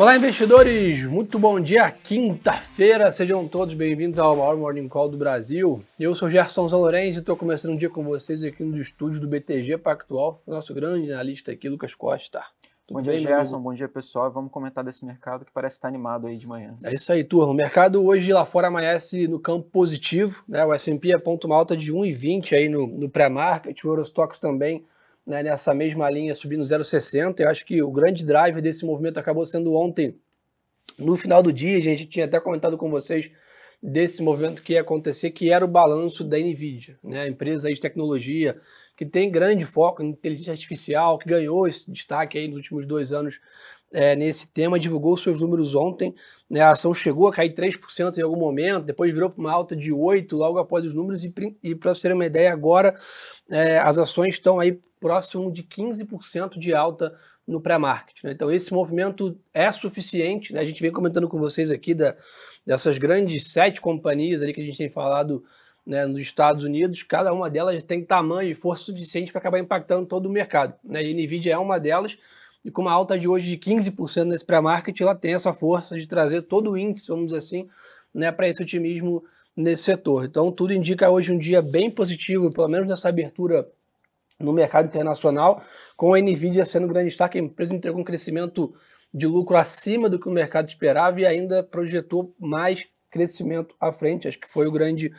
Olá, investidores! Muito bom dia, quinta-feira. Sejam todos bem-vindos ao maior Morning Call do Brasil. Eu sou Gerson Zalorenz e estou começando um dia com vocês aqui no estúdio do BTG Pactual, nosso grande analista aqui, Lucas Costa. Tudo bom dia, Gerson. Bom dia, pessoal. Vamos comentar desse mercado que parece estar animado aí de manhã. É isso aí, turma. O mercado hoje lá fora amanhece no campo positivo. Né? O S&P aponta uma alta de 1,20 aí no, no pré-market. O Eurostox também né, nessa mesma linha subindo 0,60. Eu acho que o grande driver desse movimento acabou sendo ontem, no final do dia, a gente tinha até comentado com vocês desse movimento que ia acontecer, que era o balanço da NVIDIA, né, a empresa de tecnologia que tem grande foco em inteligência artificial, que ganhou esse destaque aí nos últimos dois anos é, nesse tema, divulgou seus números ontem, né, a ação chegou a cair 3% em algum momento, depois virou para uma alta de 8% logo após os números, e, para vocês terem uma ideia, agora é, as ações estão aí próximo de 15% de alta no pré-market. Né? Então, esse movimento é suficiente. Né? A gente vem comentando com vocês aqui da, dessas grandes sete companhias ali que a gente tem falado né, nos Estados Unidos, cada uma delas tem tamanho e força suficiente para acabar impactando todo o mercado. Né? E a NVIDIA é uma delas, e com uma alta de hoje de 15% nesse pré-market, ela tem essa força de trazer todo o índice, vamos dizer assim, né, para esse otimismo nesse setor. Então, tudo indica hoje um dia bem positivo, pelo menos nessa abertura no mercado internacional, com a Nvidia sendo grande destaque, a empresa entregou um crescimento de lucro acima do que o mercado esperava e ainda projetou mais crescimento à frente. Acho que foi o grande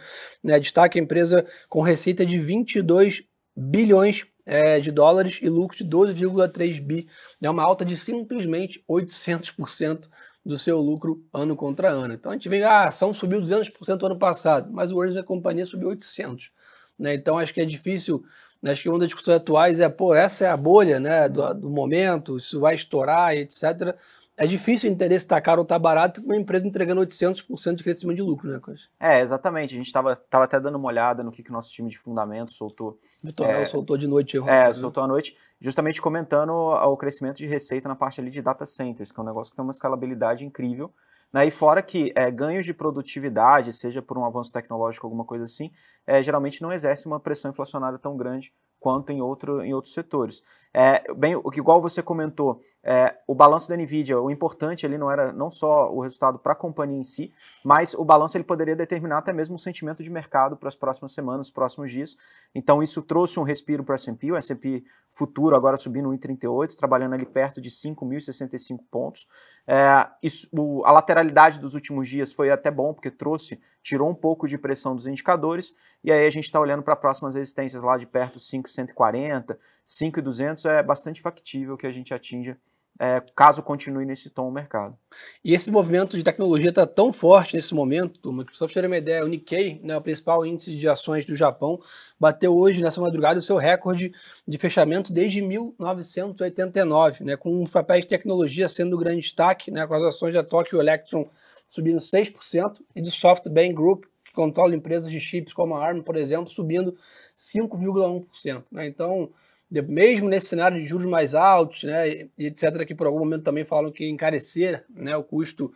né, destaque. A empresa com receita de 22 bilhões é, de dólares e lucro de 12,3 bi. É uma alta de simplesmente 800% do seu lucro ano contra ano. Então a gente vê, ah, a ação subiu 200% ano passado, mas o earnings da companhia subiu 800%. Né? Então acho que é difícil Acho que uma das discussões atuais é, pô, essa é a bolha né, do, do momento, isso vai estourar, etc. É difícil entender se está caro ou está barato com uma empresa entregando 800% de crescimento de lucro, né, Coisa? É, exatamente. A gente estava tava até dando uma olhada no que, que o nosso time de fundamento soltou. Vitor é, soltou de noite. Eu, é, né? soltou à noite, justamente comentando o crescimento de receita na parte ali de data centers, que é um negócio que tem uma escalabilidade incrível. Né? E fora que é, ganhos de produtividade, seja por um avanço tecnológico, alguma coisa assim, é, geralmente não exerce uma pressão inflacionária tão grande quanto em, outro, em outros setores. É, bem, o que igual você comentou, é, o balanço da Nvidia, o importante ali não era não só o resultado para a companhia em si, mas o balanço ele poderia determinar até mesmo o sentimento de mercado para as próximas semanas, próximos dias. Então isso trouxe um respiro para o S&P, o S&P futuro agora subindo 1,38, trabalhando ali perto de 5.065 pontos. É, isso, o, a lateralidade dos últimos dias foi até bom, porque trouxe, tirou um pouco de pressão dos indicadores, e aí a gente está olhando para próximas resistências lá de perto 5,140, 5,200 é bastante factível que a gente atinja é, caso continue nesse tom o mercado. E esse movimento de tecnologia está tão forte nesse momento, turma, que só para ter uma ideia, o Nikkei, né, o principal índice de ações do Japão, bateu hoje, nessa madrugada, o seu recorde de fechamento desde 1989, né, com os papéis de tecnologia sendo o grande destaque, né, com as ações da Tokyo Electron subindo 6%, e do SoftBank Group, que controla empresas de chips como a ARM, por exemplo, subindo 5,1%. Né? Então, mesmo nesse cenário de juros mais altos, né, e etc., que por algum momento também falam que encarecer né, o custo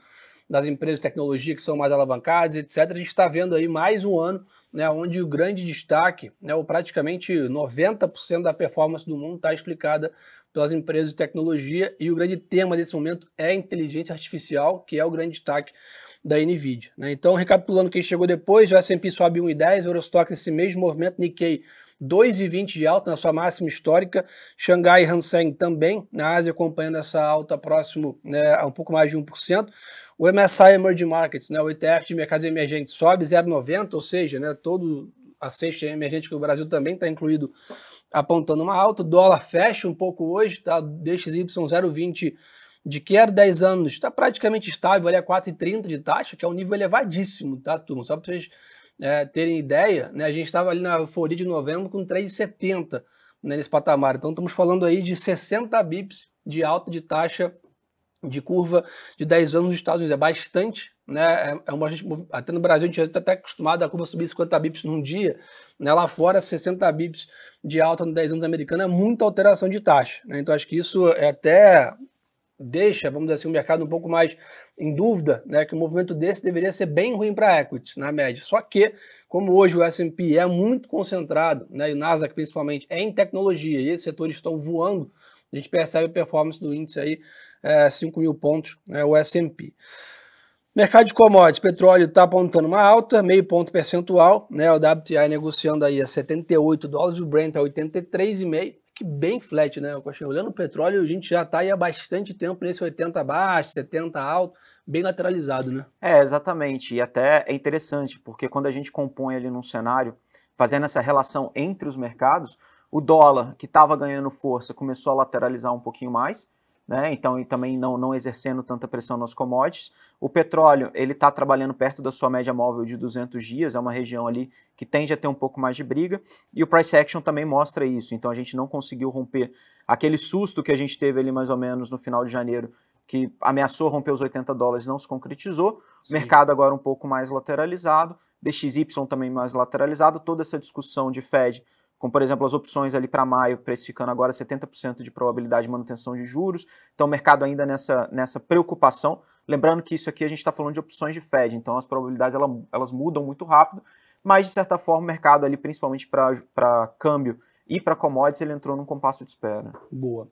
das empresas de tecnologia que são mais alavancadas, etc., a gente está vendo aí mais um ano né, onde o grande destaque, né, ou praticamente 90% da performance do mundo está explicada pelas empresas de tecnologia e o grande tema desse momento é inteligência artificial, que é o grande destaque da NVIDIA. Né? Então, recapitulando quem chegou depois, o S&P sobe 1,10, o Eurostock nesse mesmo movimento, Nikkei 2,20 de alta na sua máxima histórica. Xangai Hang também na Ásia acompanhando essa alta próximo né, a um pouco mais de 1%. O MSCI Emerging Markets, né, o ETF de mercados emergentes, sobe 0,90, ou seja, né, todo a cesta emergente que o Brasil também está incluído apontando uma alta. O dólar fecha um pouco hoje, tá? DXY 0,20 de quer 10 anos está praticamente estável, ali a 4,30 de taxa, que é um nível elevadíssimo, tá, turma? Só para vocês é, terem ideia, né, a gente estava ali na euforia de novembro com 3,70 né, nesse patamar. Então estamos falando aí de 60 bips de alta de taxa de curva de 10 anos nos Estados Unidos. É bastante, né? É, é uma, até no Brasil a gente está até acostumado a curva subir 50 bips num dia. Né? Lá fora, 60 bips de alta no 10 anos americano é muita alteração de taxa. Né? Então acho que isso é até deixa, vamos dizer assim, o mercado um pouco mais em dúvida, né, que um movimento desse deveria ser bem ruim para equities, na média. Só que, como hoje o S&P é muito concentrado, né, e o Nasdaq principalmente, é em tecnologia, e esses setores estão voando a gente percebe a performance do índice aí, é, 5 mil pontos, é, o S&P. Mercado de commodities, petróleo está apontando uma alta, meio ponto percentual, né? O WTI negociando aí a 78 dólares, o Brent a 83,5, que bem flat, né? Olhando o petróleo, a gente já está aí há bastante tempo nesse 80 baixo, 70 alto, bem lateralizado, né? É, exatamente. E até é interessante, porque quando a gente compõe ali num cenário, fazendo essa relação entre os mercados, o dólar, que estava ganhando força, começou a lateralizar um pouquinho mais, né? Então, e também não, não exercendo tanta pressão nas commodities. O petróleo, ele está trabalhando perto da sua média móvel de 200 dias, é uma região ali que tende a ter um pouco mais de briga. E o price action também mostra isso. Então, a gente não conseguiu romper aquele susto que a gente teve ali mais ou menos no final de janeiro, que ameaçou romper os 80 dólares, não se concretizou. Sim. Mercado agora um pouco mais lateralizado. DXY também mais lateralizado. Toda essa discussão de Fed como por exemplo as opções ali para maio, precificando agora 70% de probabilidade de manutenção de juros. Então o mercado ainda nessa, nessa preocupação. Lembrando que isso aqui a gente está falando de opções de Fed, então as probabilidades elas, elas mudam muito rápido, mas de certa forma o mercado ali, principalmente para câmbio e para commodities, ele entrou num compasso de espera. Boa.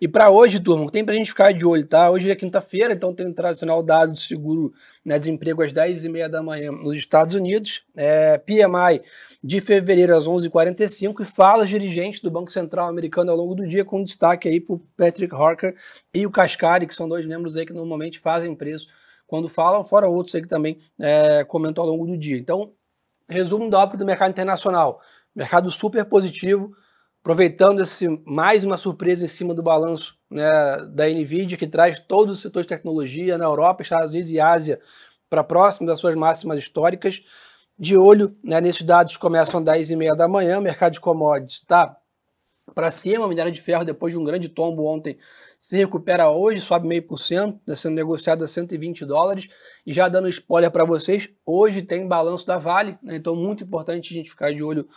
E para hoje, turma, tem para a gente ficar de olho, tá? Hoje é quinta-feira, então tem o tradicional dado de seguro né, desemprego às 10h30 da manhã nos Estados Unidos. É, PMI de fevereiro às 11h45 e falas dirigentes do Banco Central americano ao longo do dia, com destaque aí para o Patrick Harker e o Cascari, que são dois membros aí que normalmente fazem preço quando falam, fora outros aí que também é, comentam ao longo do dia. Então, resumo da ópera do mercado internacional. Mercado super positivo, aproveitando esse mais uma surpresa em cima do balanço né, da Nvidia, que traz todo o setor de tecnologia na Europa, Estados Unidos e Ásia para próximo das suas máximas históricas. De olho né, nesses dados começam às 10h30 da manhã, mercado de commodities está para cima, minério de ferro, depois de um grande tombo ontem, se recupera hoje, sobe meio por cento, está sendo negociado a 120 dólares. E já dando spoiler para vocês, hoje tem balanço da Vale, né, então muito importante a gente ficar de olho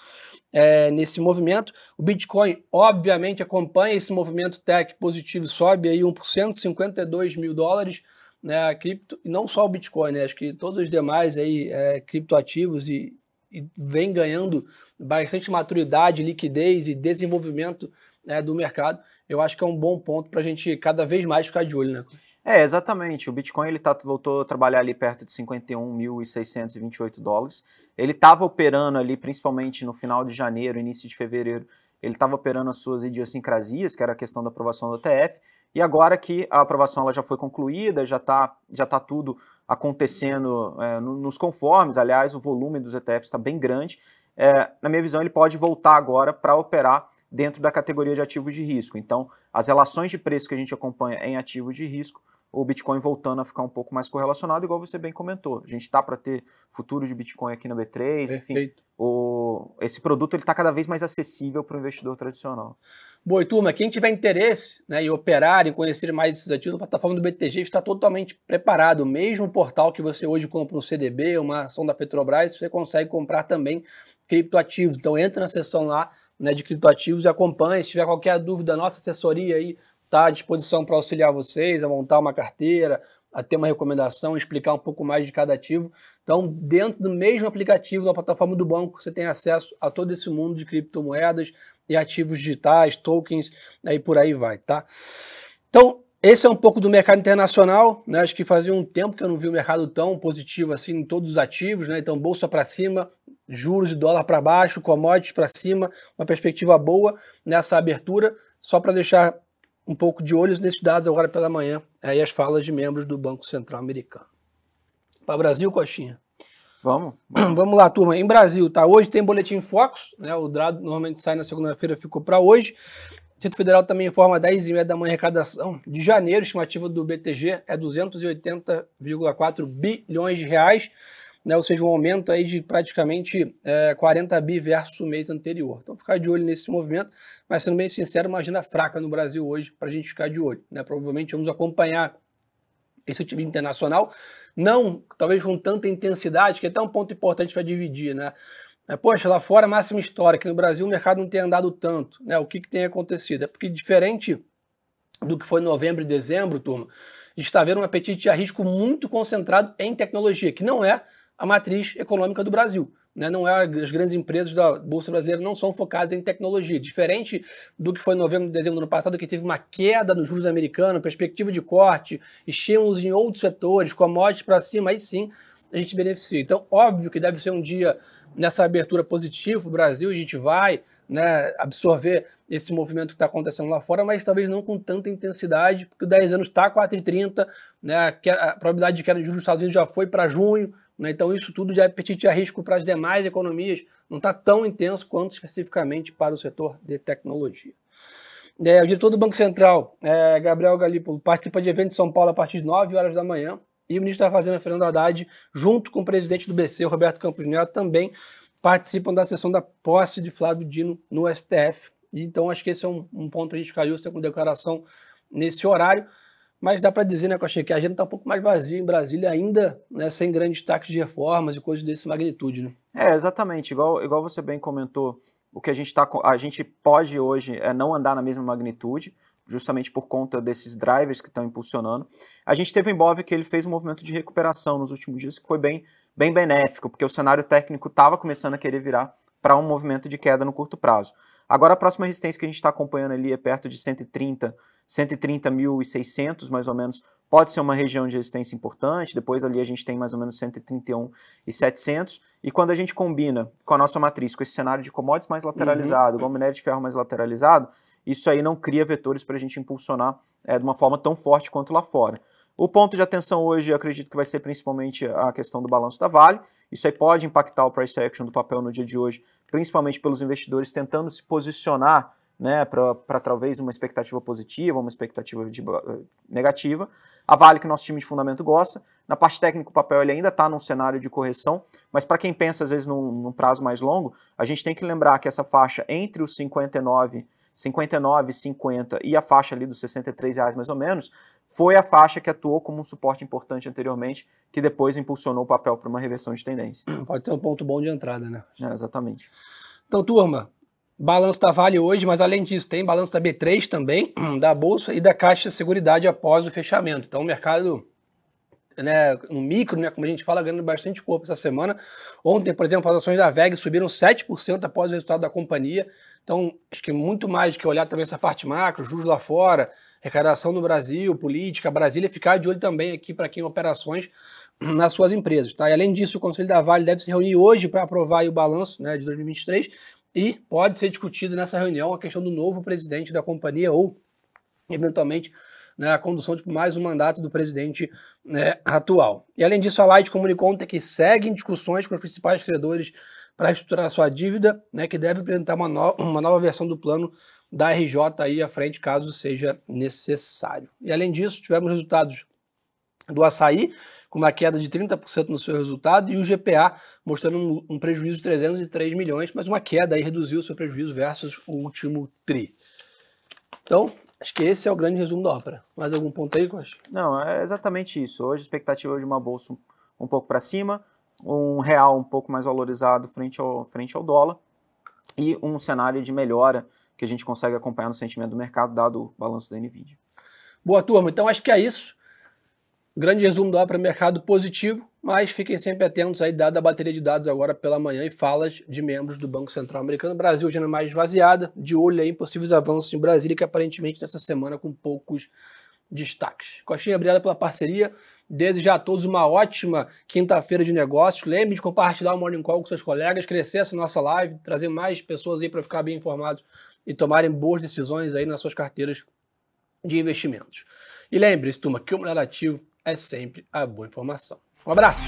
é, nesse movimento. O Bitcoin, obviamente, acompanha esse movimento tech positivo, sobe aí 1%, 52 mil dólares. Né, a cripto, e não só o Bitcoin, né, acho que todos os demais aí, é, criptoativos e, e vem ganhando bastante maturidade, liquidez e desenvolvimento né, do mercado. Eu acho que é um bom ponto para a gente cada vez mais ficar de olho. Né? É, exatamente. O Bitcoin ele tá, voltou a trabalhar ali perto de 51.628 dólares. Ele estava operando ali, principalmente no final de janeiro, início de fevereiro, ele estava operando as suas idiosincrasias, que era a questão da aprovação do TF, e agora que a aprovação ela já foi concluída, já está já tá tudo acontecendo é, nos conformes, aliás, o volume dos ETFs está bem grande. É, na minha visão, ele pode voltar agora para operar dentro da categoria de ativos de risco. Então, as relações de preço que a gente acompanha em ativos de risco o Bitcoin voltando a ficar um pouco mais correlacionado, igual você bem comentou. A gente está para ter futuro de Bitcoin aqui na B3, Perfeito. enfim. O, esse produto está cada vez mais acessível para o investidor tradicional. Boa, e turma, quem tiver interesse né, em operar, em conhecer mais esses ativos, a plataforma do BTG está totalmente preparado. O mesmo portal que você hoje compra um CDB, uma ação da Petrobras, você consegue comprar também criptoativos. Então entra na seção lá né, de criptoativos e acompanhe. Se tiver qualquer dúvida, nossa assessoria aí está à disposição para auxiliar vocês a montar uma carteira, a ter uma recomendação, explicar um pouco mais de cada ativo. Então, dentro do mesmo aplicativo, na plataforma do banco, você tem acesso a todo esse mundo de criptomoedas e ativos digitais, tokens, aí por aí vai, tá? Então, esse é um pouco do mercado internacional, né? Acho que fazia um tempo que eu não vi um mercado tão positivo assim em todos os ativos, né? Então, bolsa para cima, juros e dólar para baixo, commodities para cima, uma perspectiva boa nessa abertura. Só para deixar um pouco de olhos nesses dados agora pela manhã, aí as falas de membros do Banco Central Americano. Para Brasil, Coxinha. Vamos. Vamos lá, turma. Em Brasil, tá? Hoje tem boletim Focus, né? O dado normalmente sai na segunda-feira, ficou para hoje. O Centro Federal também informa 10 e meia da manhã arrecadação de janeiro, estimativa do BTG é 280,4 bilhões de reais né, ou seja, um aumento aí de praticamente é, 40 bi versus o mês anterior. Então, ficar de olho nesse movimento, mas sendo bem sincero, uma agenda fraca no Brasil hoje para a gente ficar de olho. Né? Provavelmente vamos acompanhar esse time internacional, não talvez com tanta intensidade, que é até um ponto importante para dividir, né? É, poxa, lá fora máxima história, aqui no Brasil o mercado não tem andado tanto, né? O que, que tem acontecido? É porque diferente do que foi novembro e dezembro, turma, a gente está vendo um apetite a risco muito concentrado em tecnologia, que não é a matriz econômica do Brasil. né, não é as grandes empresas da Bolsa Brasileira não são focadas em tecnologia. Diferente do que foi em novembro dezembro do ano passado, que teve uma queda nos juros americanos, perspectiva de corte, estímulos em outros setores, commodities para cima, aí sim a gente beneficia. Então, óbvio que deve ser um dia nessa abertura positiva para o Brasil, a gente vai né, absorver esse movimento que está acontecendo lá fora, mas talvez não com tanta intensidade, porque o 10 anos está 4,30, né, a probabilidade de queda de juros dos Estados Unidos já foi para junho, né, então isso tudo de apetite a risco para as demais economias não está tão intenso quanto especificamente para o setor de tecnologia. É, o diretor do Banco Central, é, Gabriel Galípolo, participa de evento em São Paulo a partir de 9 horas da manhã, e o ministro da Fazenda, Fernando Haddad, junto com o presidente do BC, Roberto Campos Neto, também participam da sessão da posse de Flávio Dino no STF. Então, acho que esse é um, um ponto para a gente ficar justo com declaração nesse horário. Mas dá para dizer, né, Coxa, que a agenda está um pouco mais vazia em Brasília, ainda né, sem grandes destaques de reformas e coisas desse magnitude, né? É, exatamente. Igual, igual você bem comentou, o que a gente, tá, a gente pode hoje é não andar na mesma magnitude, justamente por conta desses drivers que estão impulsionando. A gente teve o Embov que ele fez um movimento de recuperação nos últimos dias que foi bem, bem benéfico, porque o cenário técnico estava começando a querer virar para um movimento de queda no curto prazo. Agora a próxima resistência que a gente está acompanhando ali é perto de 130, 130.600 mais ou menos, pode ser uma região de resistência importante, depois ali a gente tem mais ou menos 131.700, e quando a gente combina com a nossa matriz, com esse cenário de commodities mais lateralizado, uhum. igual minério de ferro mais lateralizado, isso aí não cria vetores para a gente impulsionar é, de uma forma tão forte quanto lá fora. O ponto de atenção hoje, acredito que vai ser principalmente a questão do balanço da Vale. Isso aí pode impactar o price action do papel no dia de hoje, principalmente pelos investidores tentando se posicionar né, para talvez uma expectativa positiva, uma expectativa de, uh, negativa. A Vale, que nosso time de fundamento gosta. Na parte técnica, o papel ele ainda está num cenário de correção, mas para quem pensa, às vezes, num, num prazo mais longo, a gente tem que lembrar que essa faixa entre os 59 59,50 e a faixa ali dos 63 reais mais ou menos, foi a faixa que atuou como um suporte importante anteriormente, que depois impulsionou o papel para uma reversão de tendência. Pode ser um ponto bom de entrada, né? É, exatamente. Então, turma, balanço da Vale hoje, mas além disso, tem balanço da B3 também, da Bolsa e da Caixa de Seguridade após o fechamento. Então, o mercado né, no micro, né, como a gente fala, ganhando bastante corpo essa semana. Ontem, por exemplo, as ações da VEG subiram 7% após o resultado da companhia. Então, acho que muito mais que olhar também essa parte macro, juros lá fora, arrecadação no Brasil, política, Brasília, ficar de olho também aqui para quem operações nas suas empresas. Tá? E além disso, o Conselho da Vale deve se reunir hoje para aprovar o balanço né, de 2023 e pode ser discutido nessa reunião a questão do novo presidente da companhia ou, eventualmente, né, a condução de mais um mandato do presidente né, atual. E além disso, a Light comunicou ontem que segue em discussões com os principais credores para estruturar sua dívida, né, que deve apresentar uma, no uma nova versão do plano da RJ aí à frente, caso seja necessário. E além disso, tivemos resultados do açaí, com uma queda de 30% no seu resultado, e o GPA mostrando um, um, prejuízo de 303 milhões, mas uma queda aí reduziu o seu prejuízo versus o último TRI. Então, Acho que esse é o grande resumo da ópera. Mais algum ponto aí, Costa? Não, é exatamente isso. Hoje a expectativa de uma bolsa um pouco para cima, um real um pouco mais valorizado frente ao, frente ao dólar e um cenário de melhora que a gente consegue acompanhar no sentimento do mercado, dado o balanço da NVIDIA. Boa, turma. Então acho que é isso. Grande resumo do para mercado positivo, mas fiquem sempre atentos aí, dada a bateria de dados agora pela manhã e falas de membros do Banco Central Americano. Brasil já mais esvaziada, de olho aí em possíveis avanços em Brasília, que aparentemente nessa semana com poucos destaques. Coxinha, obrigado pela parceria. Desejar a todos uma ótima quinta-feira de negócios. Lembre de compartilhar o Morning Call com seus colegas, crescer essa nossa live, trazer mais pessoas aí para ficar bem informados e tomarem boas decisões aí nas suas carteiras de investimentos. E lembre-se, turma, que o melhor ativo é sempre a boa informação. Um abraço!